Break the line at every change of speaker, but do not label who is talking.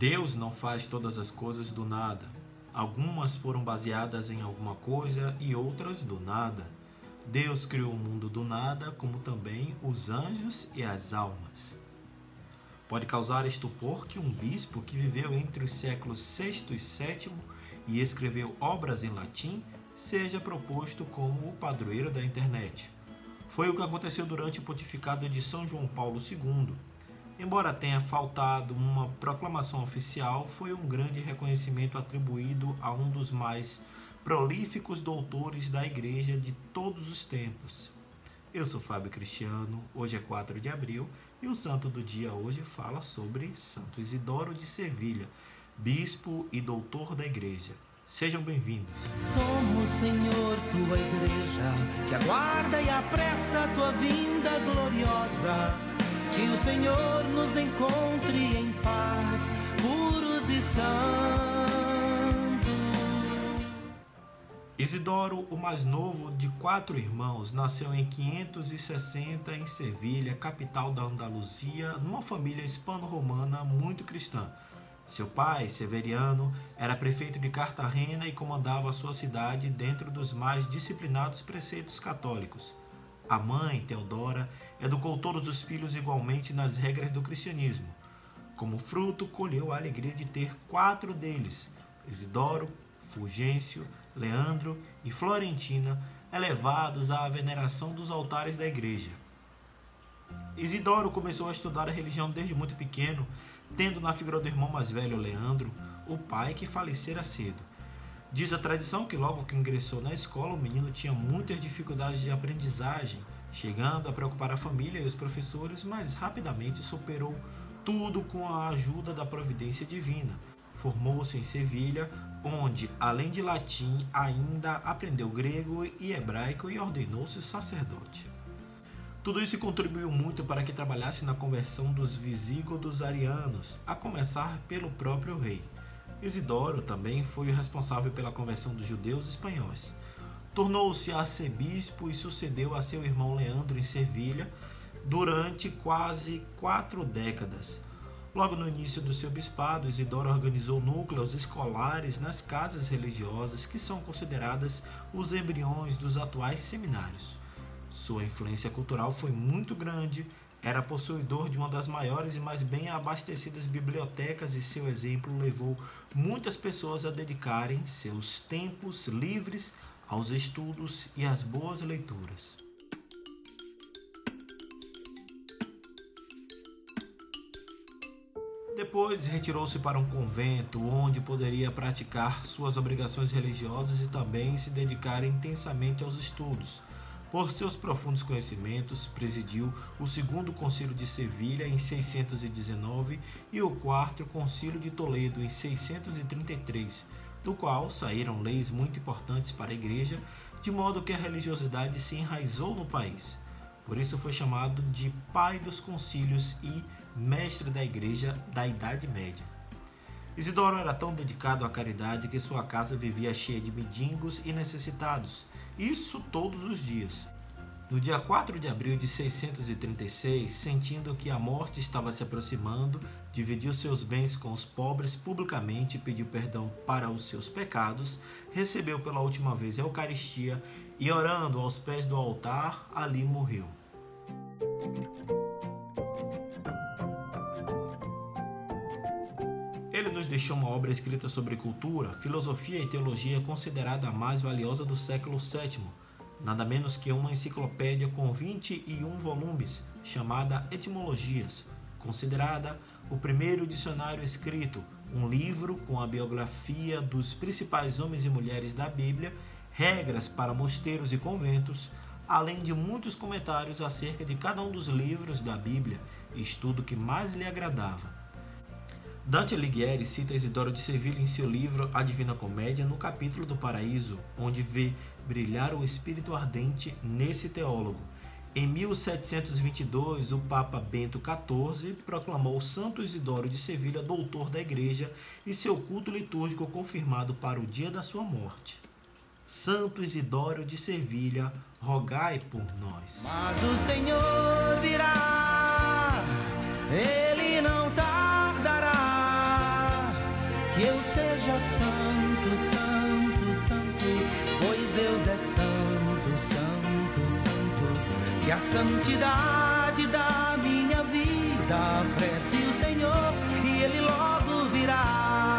Deus não faz todas as coisas do nada. Algumas foram baseadas em alguma coisa e outras do nada. Deus criou o mundo do nada, como também os anjos e as almas. Pode causar estupor que um bispo que viveu entre os séculos VI e VII e escreveu obras em latim seja proposto como o padroeiro da internet. Foi o que aconteceu durante o pontificado de São João Paulo II. Embora tenha faltado uma proclamação oficial, foi um grande reconhecimento atribuído a um dos mais prolíficos doutores da Igreja de todos os tempos. Eu sou Fábio Cristiano, hoje é 4 de abril e o santo do dia hoje fala sobre Santo Isidoro de Sevilha, bispo e doutor da igreja. Sejam bem-vindos.
Somos, Senhor, tua igreja, que aguarda e apressa a tua vinda gloriosa. Que o Senhor nos encontre em paz, puros e santos.
Isidoro, o mais novo de quatro irmãos, nasceu em 560 em Sevilha, capital da Andaluzia, numa família hispano-romana muito cristã. Seu pai, Severiano, era prefeito de Cartagena e comandava sua cidade dentro dos mais disciplinados preceitos católicos. A mãe, Teodora, educou todos os filhos igualmente nas regras do cristianismo. Como fruto, colheu a alegria de ter quatro deles: Isidoro, Fulgêncio, Leandro e Florentina, elevados à veneração dos altares da igreja. Isidoro começou a estudar a religião desde muito pequeno, tendo na figura do irmão mais velho, Leandro, o pai que falecera cedo. Diz a tradição que logo que ingressou na escola, o menino tinha muitas dificuldades de aprendizagem, chegando a preocupar a família e os professores, mas rapidamente superou tudo com a ajuda da providência divina, Formou-se em Sevilha, onde, além de latim, ainda aprendeu grego e hebraico e ordenou-se sacerdote. Tudo isso contribuiu muito para que trabalhasse na conversão dos visígodos arianos, a começar pelo próprio rei. Isidoro também foi o responsável pela conversão dos judeus espanhóis. Tornou-se arcebispo e sucedeu a seu irmão Leandro em Sevilha durante quase quatro décadas Logo no início do seu bispado, Isidoro organizou núcleos escolares nas casas religiosas que são consideradas os embriões dos atuais seminários. Sua influência cultural foi muito grande, era possuidor de uma das maiores e mais bem abastecidas bibliotecas e seu exemplo levou muitas pessoas a dedicarem seus tempos livres aos estudos e às boas leituras. Depois retirou-se para um convento, onde poderia praticar suas obrigações religiosas e também se dedicar intensamente aos estudos. Por seus profundos conhecimentos, presidiu o segundo concílio de Sevilha em 619 e o quarto concílio de Toledo em 633, do qual saíram leis muito importantes para a Igreja, de modo que a religiosidade se enraizou no país. Por isso foi chamado de pai dos concílios e mestre da igreja da Idade Média. Isidoro era tão dedicado à caridade que sua casa vivia cheia de mendigos e necessitados, isso todos os dias. No dia 4 de abril de 636, sentindo que a morte estava se aproximando, dividiu seus bens com os pobres publicamente, pediu perdão para os seus pecados, recebeu pela última vez a Eucaristia e, orando aos pés do altar, ali morreu. Ele nos deixou uma obra escrita sobre cultura, filosofia e teologia considerada a mais valiosa do século VII, nada menos que uma enciclopédia com 21 volumes, chamada Etimologias, considerada o primeiro dicionário escrito, um livro com a biografia dos principais homens e mulheres da Bíblia, regras para mosteiros e conventos, além de muitos comentários acerca de cada um dos livros da Bíblia, estudo que mais lhe agradava. Dante Alighieri cita Isidoro de Sevilha em seu livro A Divina Comédia, no capítulo do Paraíso, onde vê brilhar o espírito ardente nesse teólogo. Em 1722, o Papa Bento XIV proclamou Santo Isidoro de Sevilha doutor da Igreja e seu culto litúrgico confirmado para o dia da sua morte. Santo Isidoro de Sevilha, rogai por nós.
Mas o Senhor virá, seja santo, santo, santo, pois Deus é santo, santo, santo, que a santidade da minha vida